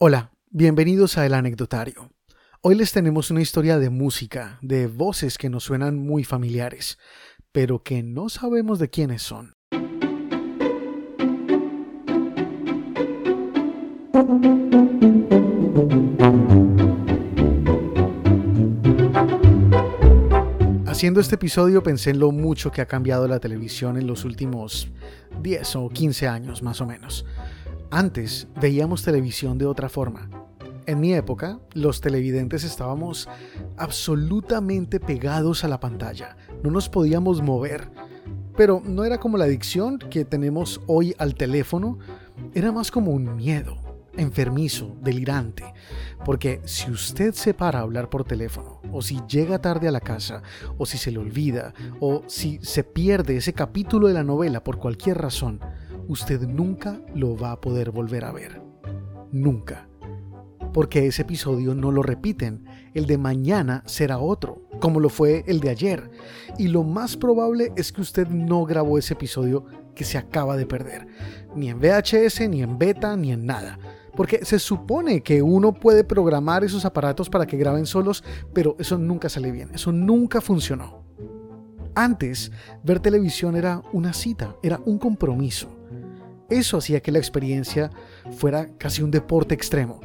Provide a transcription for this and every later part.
Hola, bienvenidos a El Anecdotario. Hoy les tenemos una historia de música, de voces que nos suenan muy familiares, pero que no sabemos de quiénes son. Haciendo este episodio pensé en lo mucho que ha cambiado la televisión en los últimos 10 o 15 años más o menos. Antes veíamos televisión de otra forma. En mi época, los televidentes estábamos absolutamente pegados a la pantalla, no nos podíamos mover. Pero no era como la adicción que tenemos hoy al teléfono, era más como un miedo, enfermizo, delirante. Porque si usted se para a hablar por teléfono, o si llega tarde a la casa, o si se le olvida, o si se pierde ese capítulo de la novela por cualquier razón, usted nunca lo va a poder volver a ver. Nunca. Porque ese episodio no lo repiten. El de mañana será otro, como lo fue el de ayer. Y lo más probable es que usted no grabó ese episodio que se acaba de perder. Ni en VHS, ni en beta, ni en nada. Porque se supone que uno puede programar esos aparatos para que graben solos, pero eso nunca sale bien, eso nunca funcionó. Antes, ver televisión era una cita, era un compromiso. Eso hacía que la experiencia fuera casi un deporte extremo.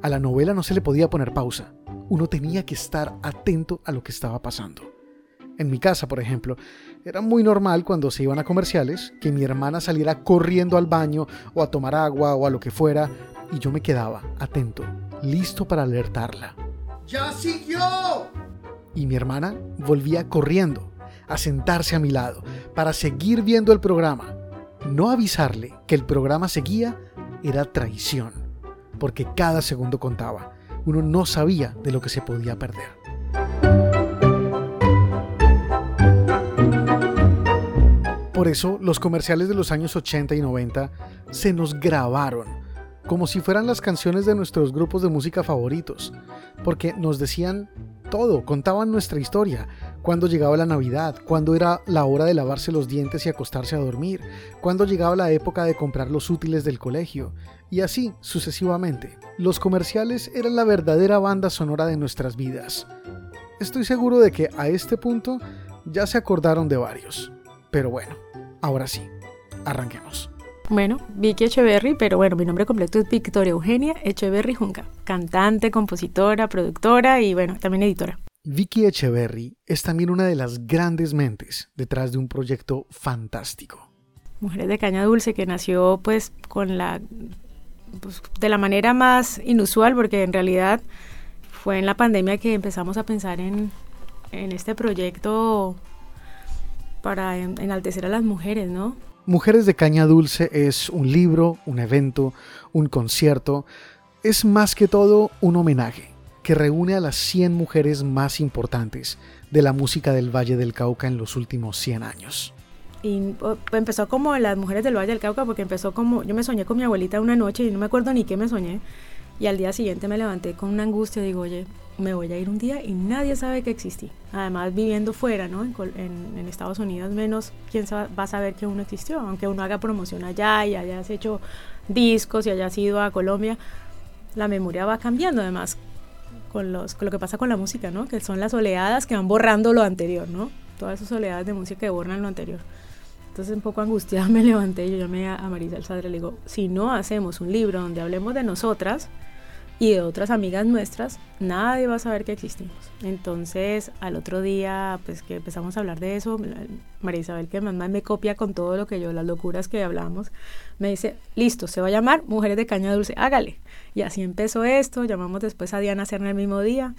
A la novela no se le podía poner pausa. Uno tenía que estar atento a lo que estaba pasando. En mi casa, por ejemplo, era muy normal cuando se iban a comerciales que mi hermana saliera corriendo al baño o a tomar agua o a lo que fuera y yo me quedaba atento, listo para alertarla. ¡Ya siguió! Y mi hermana volvía corriendo a sentarse a mi lado para seguir viendo el programa no avisarle que el programa seguía era traición, porque cada segundo contaba. Uno no sabía de lo que se podía perder. Por eso los comerciales de los años 80 y 90 se nos grabaron, como si fueran las canciones de nuestros grupos de música favoritos, porque nos decían todo, contaban nuestra historia, cuando llegaba la Navidad, cuando era la hora de lavarse los dientes y acostarse a dormir, cuando llegaba la época de comprar los útiles del colegio, y así sucesivamente. Los comerciales eran la verdadera banda sonora de nuestras vidas. Estoy seguro de que a este punto ya se acordaron de varios. Pero bueno, ahora sí, arranquemos. Bueno, Vicky Echeverry, pero bueno, mi nombre completo es Victoria Eugenia Echeverry Junca, cantante, compositora, productora y bueno, también editora. Vicky Echeverry es también una de las grandes mentes detrás de un proyecto fantástico. Mujeres de Caña Dulce, que nació pues con la pues, de la manera más inusual, porque en realidad fue en la pandemia que empezamos a pensar en, en este proyecto para enaltecer a las mujeres, ¿no? Mujeres de Caña Dulce es un libro, un evento, un concierto, es más que todo un homenaje que reúne a las 100 mujeres más importantes de la música del Valle del Cauca en los últimos 100 años. Y empezó como las mujeres del Valle del Cauca porque empezó como, yo me soñé con mi abuelita una noche y no me acuerdo ni qué me soñé. Y al día siguiente me levanté con una angustia, digo, oye, me voy a ir un día y nadie sabe que existí. Además, viviendo fuera, ¿no? En, Estados Unidos, menos quién va a saber que uno existió. Aunque uno haga promoción allá y hayas hecho discos y hayas ido a Colombia, la memoria va cambiando. Además, con, lo que pasa con la música, ¿no? Que son las oleadas que van borrando lo anterior, ¿no? Todas esas oleadas de música que borran lo anterior. Entonces, un poco angustiada me levanté y yo llamé a, Marisa Sadre y le digo, si no hacemos un libro donde hablemos de nosotras, y de otras amigas nuestras, nadie va a saber que existimos. Entonces, al otro día, pues que empezamos a hablar de eso, María Isabel, que mamá me copia con todo lo que yo, las locuras que hablamos, me dice, listo, se va a llamar Mujeres de Caña Dulce, hágale. Y así empezó esto, llamamos después a Diana Cerna el mismo día.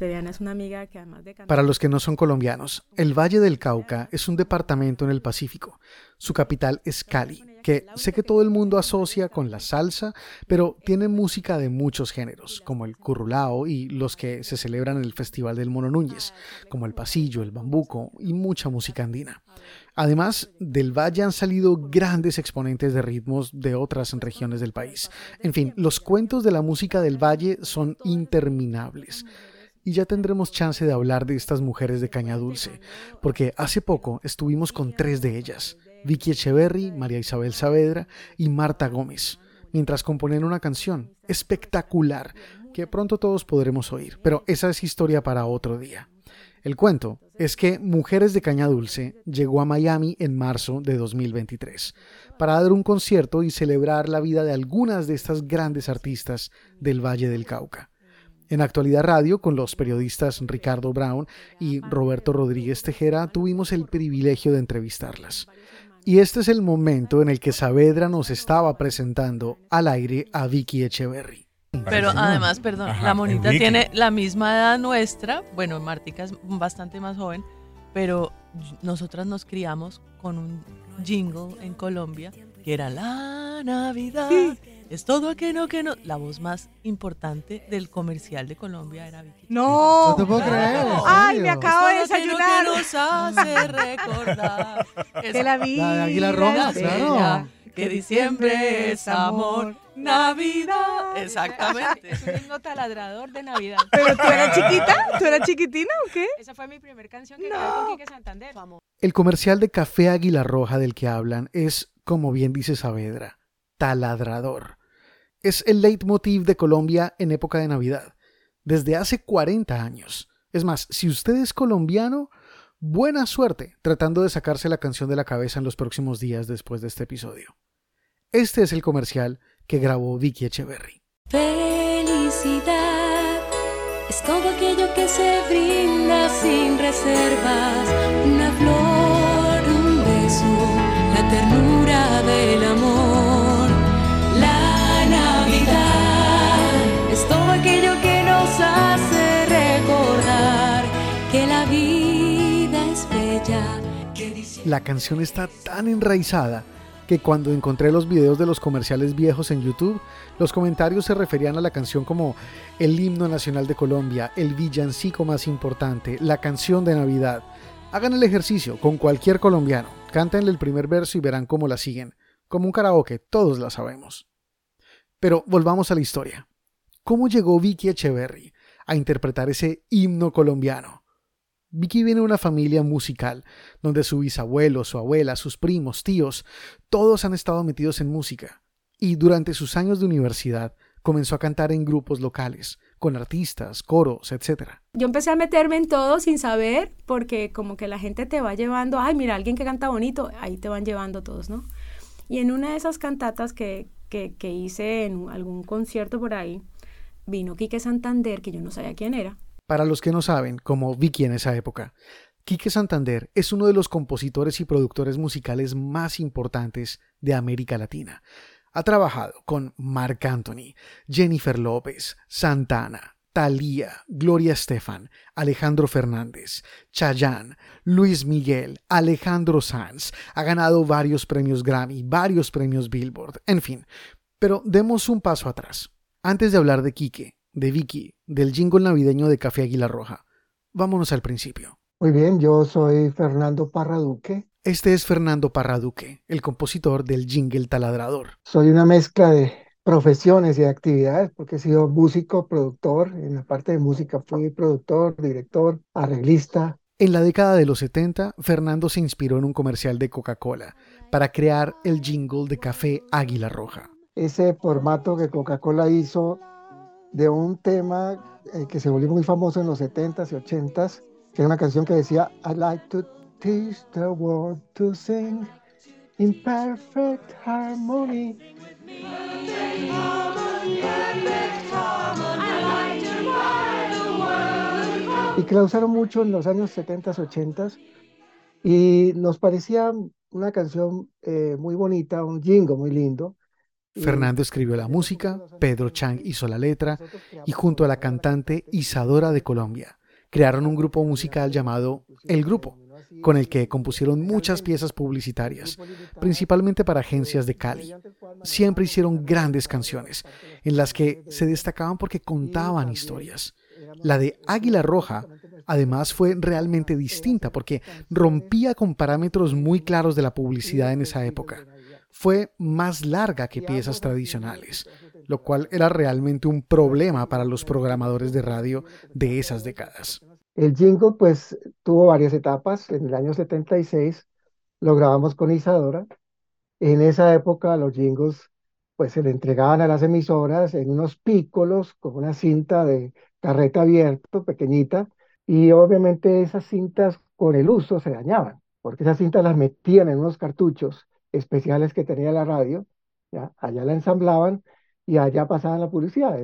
Pero Diana es una amiga que además de Para los que no son colombianos, el Valle del Cauca es un departamento en el Pacífico. Su capital es Cali que sé que todo el mundo asocia con la salsa, pero tiene música de muchos géneros, como el currulao y los que se celebran en el Festival del Mono Núñez, como el pasillo, el bambuco y mucha música andina. Además, del valle han salido grandes exponentes de ritmos de otras regiones del país. En fin, los cuentos de la música del valle son interminables y ya tendremos chance de hablar de estas mujeres de Caña Dulce, porque hace poco estuvimos con tres de ellas. Vicky Echeverry, María Isabel Saavedra y Marta Gómez. mientras componen una canción espectacular que pronto todos podremos oír, pero esa es historia para otro día. El cuento es que Mujeres de Caña Dulce llegó a Miami en marzo de 2023 para dar un concierto y celebrar la vida de algunas de estas grandes artistas del Valle del Cauca. En Actualidad Radio, con los periodistas Ricardo Brown y Roberto Rodríguez Tejera, tuvimos el privilegio de entrevistarlas. Y este es el momento en el que Saavedra nos estaba presentando al aire a Vicky Echeverry. Pero además, perdón, la monita tiene la misma edad nuestra. Bueno, Martica es bastante más joven, pero nosotras nos criamos con un jingle en Colombia que era la Navidad. Es todo aquello que no. La voz más importante del comercial de Colombia era Vicky. No, no te puedo creer. Ay, me acabo de desayunar. Que nos hace recordar que la vida. La Águila Roja, claro. Que diciembre es amor. Navidad. Exactamente. Es un himno taladrador de Navidad. ¿Pero tú eras chiquita? ¿Tú eras chiquitina o qué? Esa fue mi primera canción que grabé con Quique Santander. El comercial de Café Águila Roja del que hablan es, como bien dice Saavedra, taladrador es el leitmotiv de Colombia en época de Navidad, desde hace 40 años. Es más, si usted es colombiano, buena suerte tratando de sacarse la canción de la cabeza en los próximos días después de este episodio. Este es el comercial que grabó Vicky Echeverry. Felicidad es todo aquello que se brinda sin reservas, una flor, un beso, la ternura del amor La canción está tan enraizada que cuando encontré los videos de los comerciales viejos en YouTube, los comentarios se referían a la canción como el himno nacional de Colombia, el villancico más importante, la canción de Navidad. Hagan el ejercicio con cualquier colombiano, cántenle el primer verso y verán cómo la siguen. Como un karaoke, todos la sabemos. Pero volvamos a la historia. ¿Cómo llegó Vicky Echeverry a interpretar ese himno colombiano? Vicky viene de una familia musical, donde su bisabuelo, su abuela, sus primos, tíos, todos han estado metidos en música. Y durante sus años de universidad comenzó a cantar en grupos locales, con artistas, coros, etc. Yo empecé a meterme en todo sin saber, porque como que la gente te va llevando, ay, mira, alguien que canta bonito, ahí te van llevando todos, ¿no? Y en una de esas cantatas que, que, que hice en algún concierto por ahí, vino Quique Santander, que yo no sabía quién era, para los que no saben, como Vicky en esa época, Quique Santander es uno de los compositores y productores musicales más importantes de América Latina. Ha trabajado con Marc Anthony, Jennifer López, Santana, Thalía, Gloria Estefan, Alejandro Fernández, Chayanne, Luis Miguel, Alejandro Sanz. Ha ganado varios premios Grammy, varios premios Billboard, en fin. Pero demos un paso atrás. Antes de hablar de Quique, de Vicky, del jingle navideño de Café Águila Roja. Vámonos al principio. Muy bien, yo soy Fernando Parraduque. Este es Fernando Parraduque, el compositor del jingle taladrador. Soy una mezcla de profesiones y actividades, porque he sido músico, productor, en la parte de música fui productor, director, arreglista. En la década de los 70, Fernando se inspiró en un comercial de Coca-Cola para crear el jingle de Café Águila Roja. Ese formato que Coca-Cola hizo de un tema eh, que se volvió muy famoso en los 70s y 80s, que era una canción que decía, I like to teach the world to sing in perfect harmony. Y que la usaron mucho en los años 70s, 80s, y nos parecía una canción eh, muy bonita, un jingo muy lindo, Fernando escribió la música, Pedro Chang hizo la letra y junto a la cantante Isadora de Colombia crearon un grupo musical llamado El Grupo, con el que compusieron muchas piezas publicitarias, principalmente para agencias de Cali. Siempre hicieron grandes canciones, en las que se destacaban porque contaban historias. La de Águila Roja, además, fue realmente distinta porque rompía con parámetros muy claros de la publicidad en esa época fue más larga que piezas tradicionales, lo cual era realmente un problema para los programadores de radio de esas décadas. El jingle pues tuvo varias etapas. En el año 76 lo grabamos con Isadora. En esa época los jingles pues se le entregaban a las emisoras en unos pícolos con una cinta de carreta abierto, pequeñita, y obviamente esas cintas con el uso se dañaban, porque esas cintas las metían en unos cartuchos especiales que tenía la radio, ¿ya? allá la ensamblaban y allá pasaban la publicidad.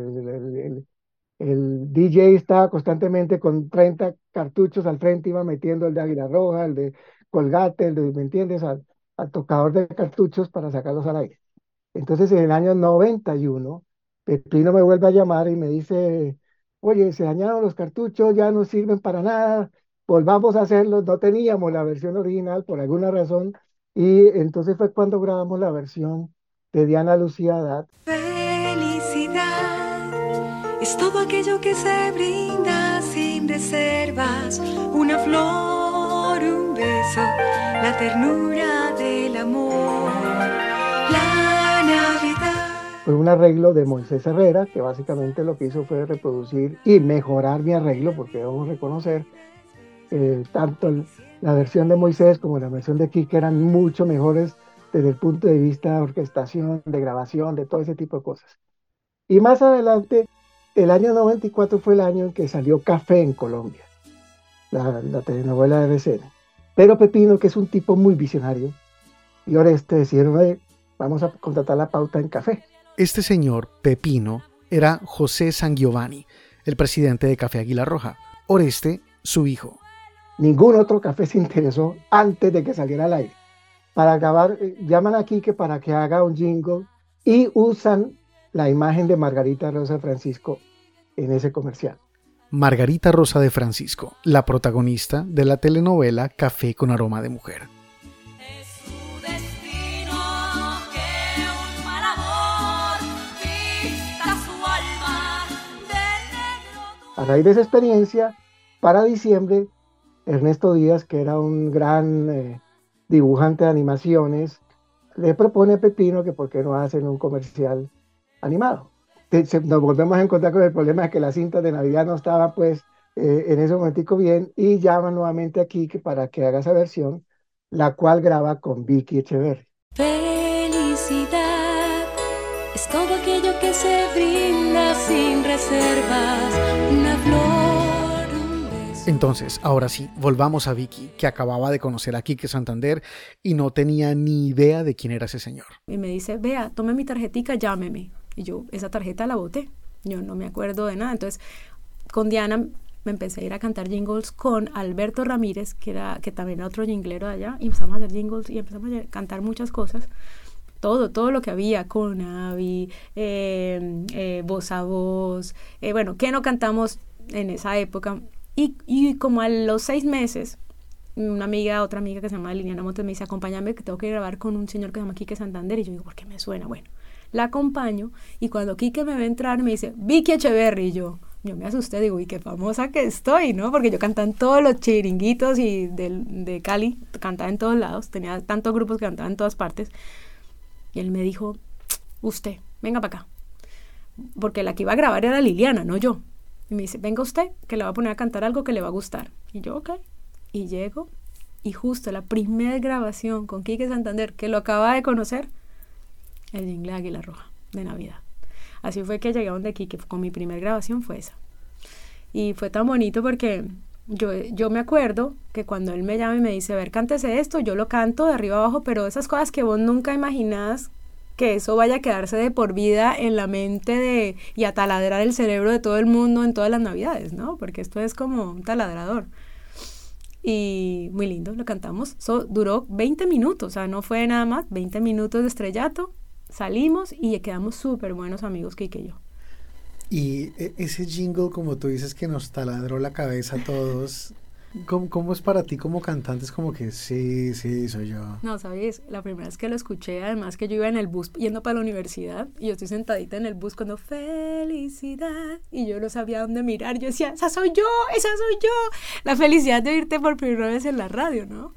El, DJ estaba constantemente con 30 cartuchos al frente, iba metiendo el de Águila Roja, el de Colgate, el de, ¿me entiendes?, al, al tocador de cartuchos para sacarlos al aire. Entonces en el año 91, Pepino me vuelve a llamar y me dice, oye, se dañaron los cartuchos, ya no sirven para nada, volvamos a hacerlos, no teníamos la versión original por alguna razón, y entonces fue cuando grabamos la versión de Diana Lucía Dad. Felicidad es todo aquello que se brinda sin reservas, una flor, un beso, la ternura del amor, la Navidad. Fue un arreglo de Moisés Herrera, que básicamente lo que hizo fue reproducir y mejorar mi arreglo, porque debemos reconocer eh, tanto el, la versión de Moisés como la versión de Kike eran mucho mejores desde el punto de vista de orquestación, de grabación, de todo ese tipo de cosas. Y más adelante, el año 94 fue el año en que salió Café en Colombia, la, telenovela de RCN. Pero Pepino, que es un tipo muy visionario, y Oreste decidieron, vamos a contratar la pauta en Café. Este señor, Pepino, era José San Giovanni, el presidente de Café Águila Roja. Oreste, su hijo. Ningún otro café se interesó antes de que saliera al aire. Para acabar, eh, llaman a Quique para que haga un jingle y usan la imagen de Margarita Rosa de Francisco en ese comercial. Margarita Rosa de Francisco, la protagonista de la telenovela Café con aroma de mujer. A raíz de esa experiencia, para diciembre Ernesto Díaz, que era un gran eh, dibujante de animaciones, le propone a Pepino que por qué no hacen un comercial animado. Nos volvemos a encontrar con el problema de que la cinta de Navidad no estaba pues eh, en ese momentico bien y llama nuevamente a Kike para que haga esa versión, la cual graba con Vicky Echeverry. Felicidad es todo aquello que se brinda sin reservas, una flor entonces, ahora sí, volvamos a Vicky, que acababa de conocer a Quique Santander y no tenía ni idea de quién era ese señor. Y me dice, vea, tome mi tarjetica, llámeme. Y yo, esa tarjeta la boté. Yo no me acuerdo de nada. Entonces, con Diana me empecé a ir a cantar jingles con Alberto Ramírez, que, era, que también era otro jinglero de allá, y empezamos a hacer jingles y empezamos a cantar muchas cosas todo, todo lo que había, con Avi, eh, eh, voz a voz, eh, bueno, ¿qué no cantamos en esa época? Y, como a los seis meses, una amiga, otra amiga que se llama Liliana Montes me dice, acompáñame que tengo que grabar con un señor que se llama Quique Santander. Y yo digo, ¿por qué me suena? Bueno, la acompaño y cuando Quique me ve entrar me dice, Vicky Echeverry. Y yo, yo me asusté, digo, y qué famosa que estoy, ¿no? Porque yo cantaba en todos los chiringuitos y de, de Cali, cantaba en todos lados, tenía tantos grupos que cantaban en todas partes. Y él me dijo, usted, venga para acá. Porque la que iba a grabar era Liliana, no yo. Y me dice, venga usted, que le va a poner a cantar algo que le va a gustar. Y yo, ok. Y llego, y justo la primera grabación con Quique Santander, que lo acaba de conocer, el jingle Águila Roja, de Navidad. Así fue que llegué a donde Quique, con mi primera grabación fue esa. Y fue tan bonito porque yo, yo me acuerdo que cuando él me llama y me dice, a ver, cántese esto, yo lo canto de arriba abajo, pero esas cosas que vos nunca imaginás que eso vaya a quedarse de por vida en la mente de, y a taladrar el cerebro de todo el mundo en todas las navidades, ¿no? Porque esto es como un taladrador. Y muy lindo, lo cantamos. duró 20 minutos, o sea, no fue nada más, 20 minutos de estrellato. Salimos y quedamos súper buenos amigos, Kike y yo. Y e, ese jingle, como tú dices, que nos taladró la cabeza a todos, ¿Cómo, es para ti como cantante? Es como que sí, sí, soy yo. No, sabes, la primera vez que lo escuché, además que yo iba en el bus yendo para la universidad y yo estoy sentadita en el bus cuando felicidad y yo no sabía dónde mirar. Yo decía, esa soy yo, esa soy yo. La felicidad de oírte por primera vez en la radio, ¿no?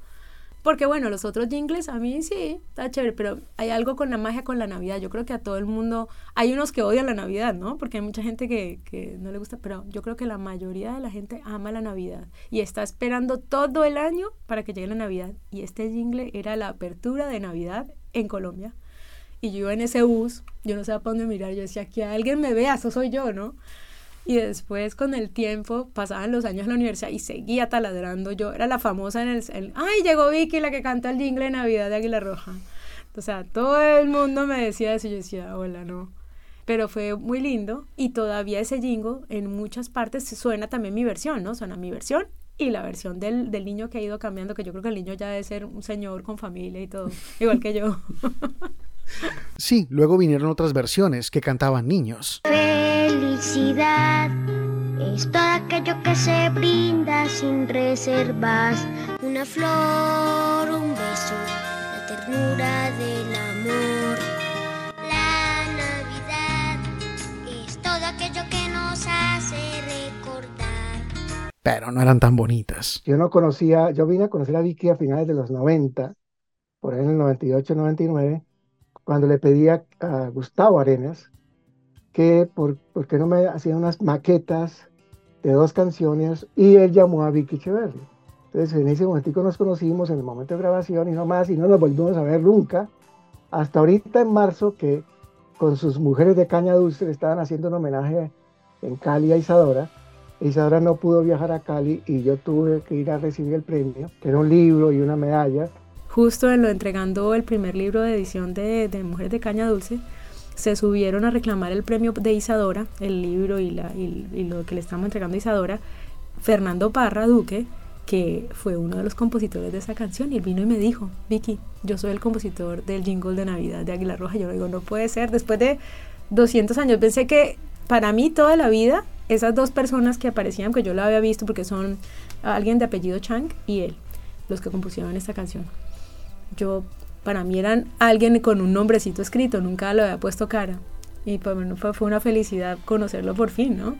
Porque bueno, los otros jingles a mí sí, está chévere, pero hay algo con la magia con la Navidad. Yo creo que a todo el mundo, hay unos que odian la Navidad, ¿no? Porque hay mucha gente que, que no le gusta, pero yo creo que la mayoría de la gente ama la Navidad y está esperando todo el año para que llegue la Navidad. Y este jingle era la apertura de Navidad en Colombia. Y yo en ese bus, yo no sabía para dónde mirar, yo decía, que alguien me vea, eso soy yo, ¿no? Y después con el tiempo pasaban los años en la universidad y seguía taladrando. Yo era la famosa en el, ay, llegó Vicky, la que canta el jingle de Navidad de Águila Roja. O sea, todo el mundo me decía eso y yo decía, hola, no. Pero fue muy lindo y todavía ese jingle en muchas partes suena también mi versión, ¿no? Suena mi versión y la versión del, del niño que ha ido cambiando, que yo creo que el niño ya debe ser un señor con familia y todo, igual que yo. Sí, luego vinieron otras versiones que cantaban niños. Felicidad es todo aquello que se brinda sin reservas. Una flor, un beso, la ternura del amor. La Navidad es todo aquello que nos hace recordar. Pero no eran tan bonitas. Yo no conocía, yo vine a conocer a Vicky a finales de los 90, por ahí en el 98, 99 cuando le pedí a, Gustavo Arenas que por, qué no me hacían unas maquetas de dos canciones y él llamó a Vicky Echeverry. Entonces en ese momento nos conocimos en el momento de grabación y no más y no nos volvimos a ver nunca hasta ahorita en marzo que con sus mujeres de Caña Dulce le estaban haciendo un homenaje en Cali a Isadora. Isadora no pudo viajar a Cali y yo tuve que ir a recibir el premio, que era un libro y una medalla justo en lo entregando el primer libro de edición de, Mujeres de Caña Dulce, se subieron a reclamar el premio de Isadora, el libro y, lo que le estamos entregando a Isadora, Fernando Parra Duque, que fue uno de los compositores de esa canción, y él vino y me dijo, Vicky, yo soy el compositor del jingle de Navidad de Águila Roja. Yo le digo, no puede ser, después de 200 años, pensé que para mí toda la vida, esas dos personas que aparecían, que yo la había visto porque son alguien de apellido Chang y él, los que compusieron esta canción yo, para mí eran alguien con un nombrecito escrito, nunca lo había puesto cara. Y para mí fue, fue una felicidad conocerlo por fin, ¿no?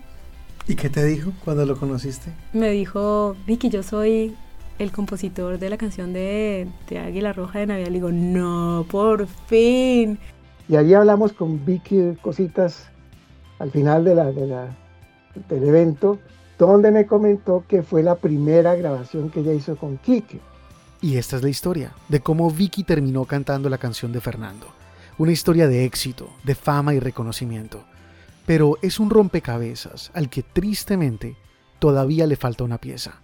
¿Y qué te dijo cuando lo conociste? Me dijo, Vicky, yo soy el compositor de la canción de, de Águila Roja de Navidad. Le digo, no, por fin. Y allí hablamos con Vicky cositas al final de la, de la, del evento, donde me comentó que fue la primera grabación que ella hizo con Kike. Y esta es la historia de cómo Vicky terminó cantando la canción de Fernando. Una historia de éxito, de fama y reconocimiento. Pero es un rompecabezas al que tristemente todavía le falta una pieza.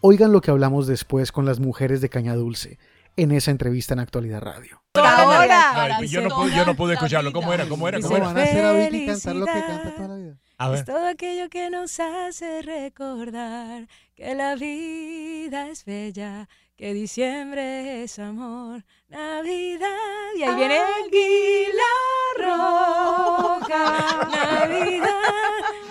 Oigan lo que hablamos después con las mujeres de Caña Dulce en esa entrevista en Actualidad Radio. Ahora. yo, no pude, escucharlo. ¿Cómo era? ¿Cómo era? ¿Cómo era? Van a hacer a Vicky cantar lo que canta toda la vida. Es todo aquello que nos hace recordar que la vida es bella que diciembre es amor, Navidad. Y ahí viene Águila Roja, Navidad.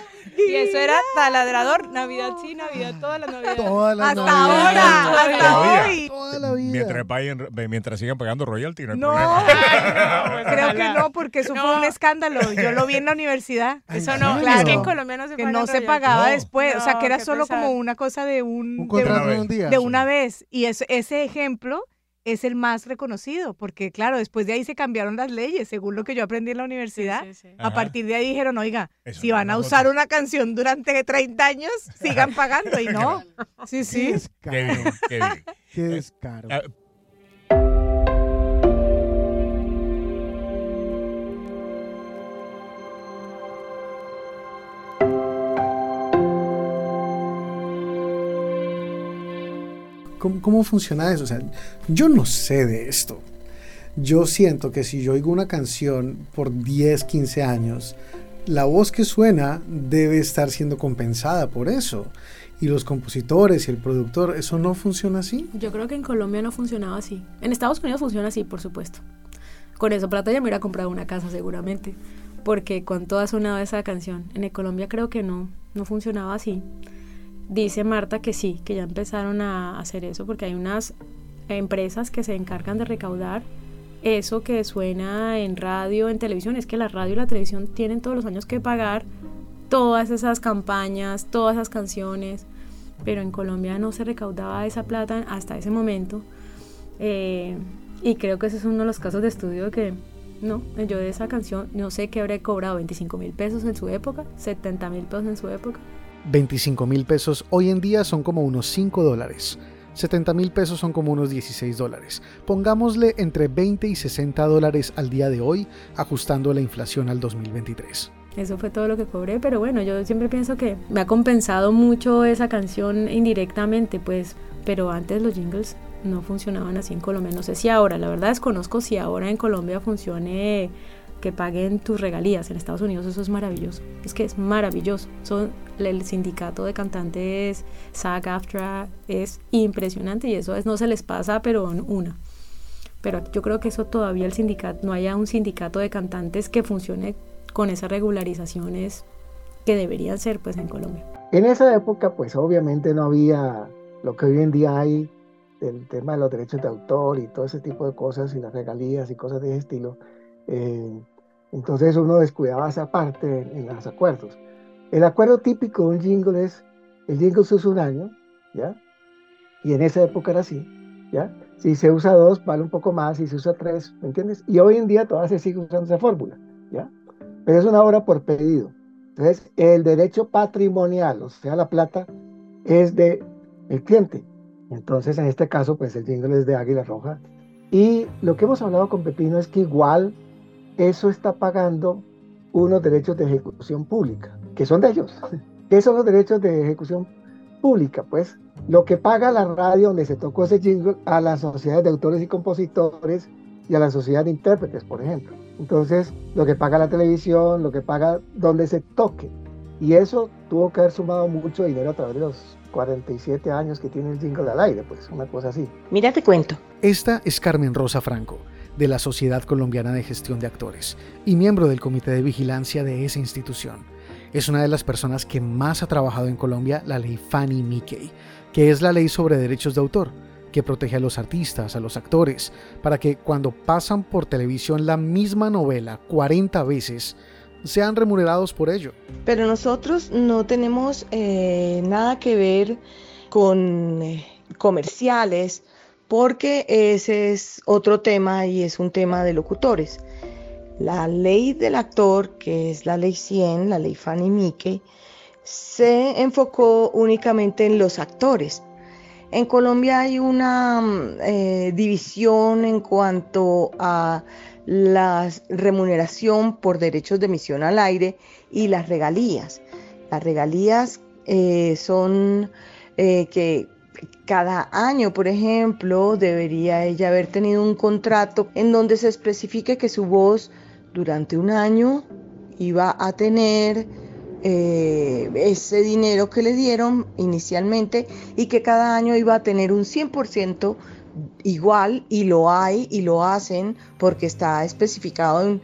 Y eso era taladrador, Navidad sí, Navidad toda la Navidad. Toda la hasta ahora, hasta hoy. Toda la vida. Mientras, paguen, mientras sigan pagando royalty, no, no creo que no, porque eso fue un escándalo. Yo lo vi en la universidad. Eso no, claro. que en Colombia no se Que no se pagaba después, o sea, que era solo como una cosa de un... Un contrato de, un día. De una vez. Y ese ejemplo es el más reconocido, porque claro, después de ahí se cambiaron las leyes, según lo que yo aprendí en la universidad. A partir de ahí dijeron, oiga, si van a usar una canción durante 30 años, sigan pagando y no. Sí, sí. Qué bien, qué bien. Qué descaro. ¿Cómo, funciona eso? O sea, yo no sé de esto. Yo siento que si yo oigo una canción por 10, 15 años, la voz que suena debe estar siendo compensada por eso. Y los compositores y el productor, ¿eso no funciona así? Yo creo que en Colombia no funcionaba así. En Estados Unidos funciona así, por supuesto. Con esa plata ya me hubiera comprado una casa seguramente, porque con toda sonaba esa canción. En Colombia creo que no, no funcionaba así. Dice Marta que sí, que ya empezaron a hacer eso porque hay unas empresas que se encargan de recaudar eso que suena en radio, en televisión. Es que la radio y la televisión tienen todos los años que pagar todas esas campañas, todas esas canciones, pero en Colombia no se recaudaba esa plata hasta ese momento. Eh, y creo que ese es uno de los casos de estudio que, no, yo de esa canción no sé qué habré cobrado 25 mil pesos en su época, 70 mil pesos en su época. 25 mil pesos hoy en día son como unos 5 dólares. 70 mil pesos son como unos 16 dólares. Pongámosle entre 20 y 60 dólares al día de hoy, ajustando la inflación al 2023. Eso fue todo lo que cobré, pero bueno, yo siempre pienso que me ha compensado mucho esa canción indirectamente, pues, pero antes los jingles no funcionaban así en Colombia. No sé si ahora, la verdad desconozco si ahora en Colombia funcione que paguen tus regalías. En Estados Unidos eso es maravilloso. Es que es maravilloso. Son, el sindicato de cantantes SAG-AFTRA es impresionante y eso es, no se les pasa, pero una. Pero yo creo que eso todavía el sindicato, no haya un sindicato de cantantes que funcione con esas regularizaciones que deberían ser pues en Colombia. En esa época pues obviamente no había lo que hoy en día hay del tema de los derechos de autor y todo ese tipo de cosas y las regalías y cosas de ese estilo. Eh, entonces uno descuidaba esa parte en, los acuerdos. El acuerdo típico de un jingle es, el jingle se usa un año, ¿ya? Y en esa época era así, ¿ya? Si se usa dos, vale un poco más, si se usa tres, ¿me entiendes? Y hoy en día todavía se sigue usando esa fórmula, ¿ya? Pero es una obra por pedido. Entonces, el derecho patrimonial, o sea, la plata, es de el cliente. Entonces, en este caso, pues el jingle es de Águila Roja. Y lo que hemos hablado con Pepino es que igual eso está pagando unos derechos de ejecución pública, que son de ellos. ¿Qué son los derechos de ejecución pública? Pues lo que paga la radio donde se tocó ese jingle a las sociedades de autores y compositores y a la sociedad de intérpretes, por ejemplo. Entonces, lo que paga la televisión, lo que paga donde se toque. Y eso tuvo que haber sumado mucho dinero a través de los 47 años que tiene el jingle al aire, pues una cosa así. Mira, te cuento. Esta es Carmen Rosa Franco de la Sociedad Colombiana de Gestión de Actores y miembro del Comité de Vigilancia de esa institución. Es una de las personas que más ha trabajado en Colombia la ley Fanny Mickey, que es la ley sobre derechos de autor, que protege a los artistas, a los actores, para que cuando pasan por televisión la misma novela 40 veces, sean remunerados por ello. Pero nosotros no tenemos eh, nada que ver con eh, comerciales porque ese es otro tema y es un tema de locutores. La ley del actor, que es la ley 100, la ley Fanny Mickey, se enfocó únicamente en los actores. En Colombia hay una eh, división en cuanto a la remuneración por derechos de emisión al aire y las regalías. Las regalías eh, son eh, que cada año, por ejemplo, debería ella haber tenido un contrato en donde se especifique que su voz durante un año iba a tener eh, ese dinero que le dieron inicialmente y que cada año iba a tener un 100% igual y lo hay y lo hacen porque está especificado en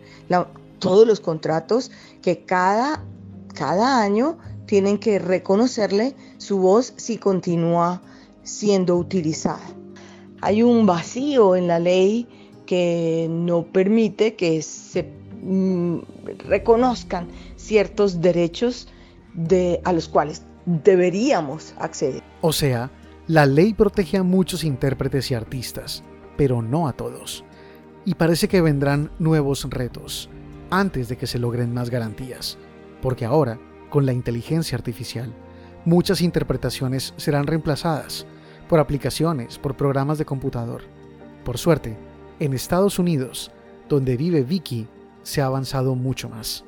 todos los contratos que cada, cada año tienen que reconocerle su voz si continúa siendo utilizada. Hay un vacío en la ley que no permite que se mm, reconozcan ciertos derechos de, a los cuales deberíamos acceder. O sea, la ley protege a muchos intérpretes y artistas, pero no a todos. Y parece que vendrán nuevos retos antes de que se logren más garantías, porque ahora, con la inteligencia artificial, muchas interpretaciones serán reemplazadas por aplicaciones, por programas de computador. Por suerte, en Estados Unidos, donde vive Vicky, se ha avanzado mucho más.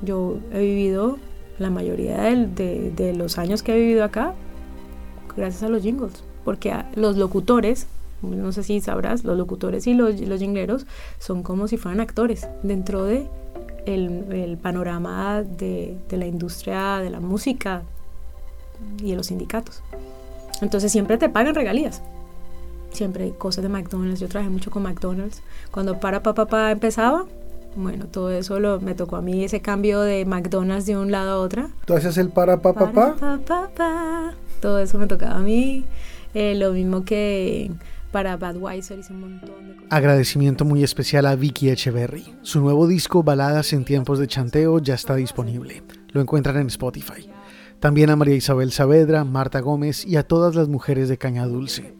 Yo he vivido la mayoría de, los años que he vivido acá gracias a los jingles, porque los locutores, no sé si sabrás, los locutores y los, los jingleros son como si fueran actores dentro de el, panorama de, de la industria de la música y de los sindicatos. Entonces siempre te pagan regalías. Siempre hay cosas de McDonald's. Yo trabajé mucho con McDonald's. Cuando para papá pa, empezaba, bueno, todo eso lo, me tocó a mí ese cambio de McDonald's de un lado a otro. Entonces el para papá pa, pa, Todo eso me tocaba a mí. Eh, lo mismo que para Budweiser hice un montón de cosas. Agradecimiento muy especial a Vicky Echeverry. Su nuevo disco Baladas en tiempos de chanteo ya está disponible. Lo encuentran en Spotify. También a María Isabel Saavedra, Marta Gómez y a todas las mujeres de Caña Dulce.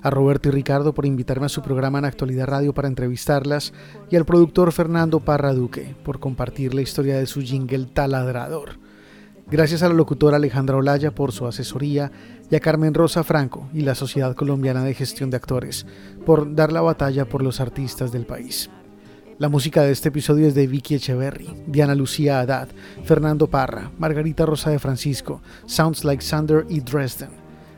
A Roberto y Ricardo por invitarme a su programa en Actualidad Radio para entrevistarlas y al productor Fernando Parra Duque por compartir la historia de su jingle taladrador. Gracias a la locutora Alejandra Olaya por su asesoría y a Carmen Rosa Franco y la Sociedad Colombiana de Gestión de Actores por dar la batalla por los artistas del país. La música de este episodio es de Vicky Echeverry, Diana Lucía Haddad, Fernando Parra, Margarita Rosa de Francisco, Sounds Like Sander y Dresden.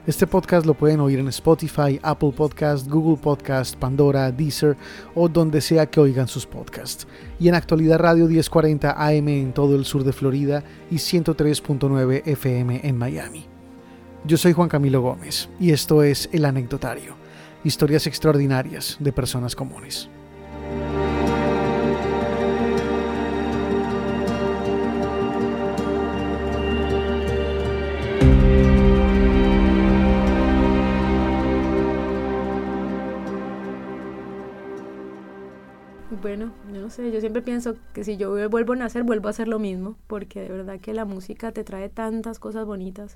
Este podcast lo pueden oír en Spotify, Apple Podcast, Google Podcast, Pandora, Deezer o donde sea que oigan sus podcasts. Y en Actualidad Radio 1040 AM en todo el sur de Florida y 103.9 FM en Miami. Yo soy Juan Camilo Gómez y esto es El Anecdotario, historias extraordinarias de personas comunes. Bueno, no sé, yo siempre pienso que si yo vuelvo a nacer, vuelvo a hacer lo mismo, porque de verdad que la música te trae tantas cosas bonitas.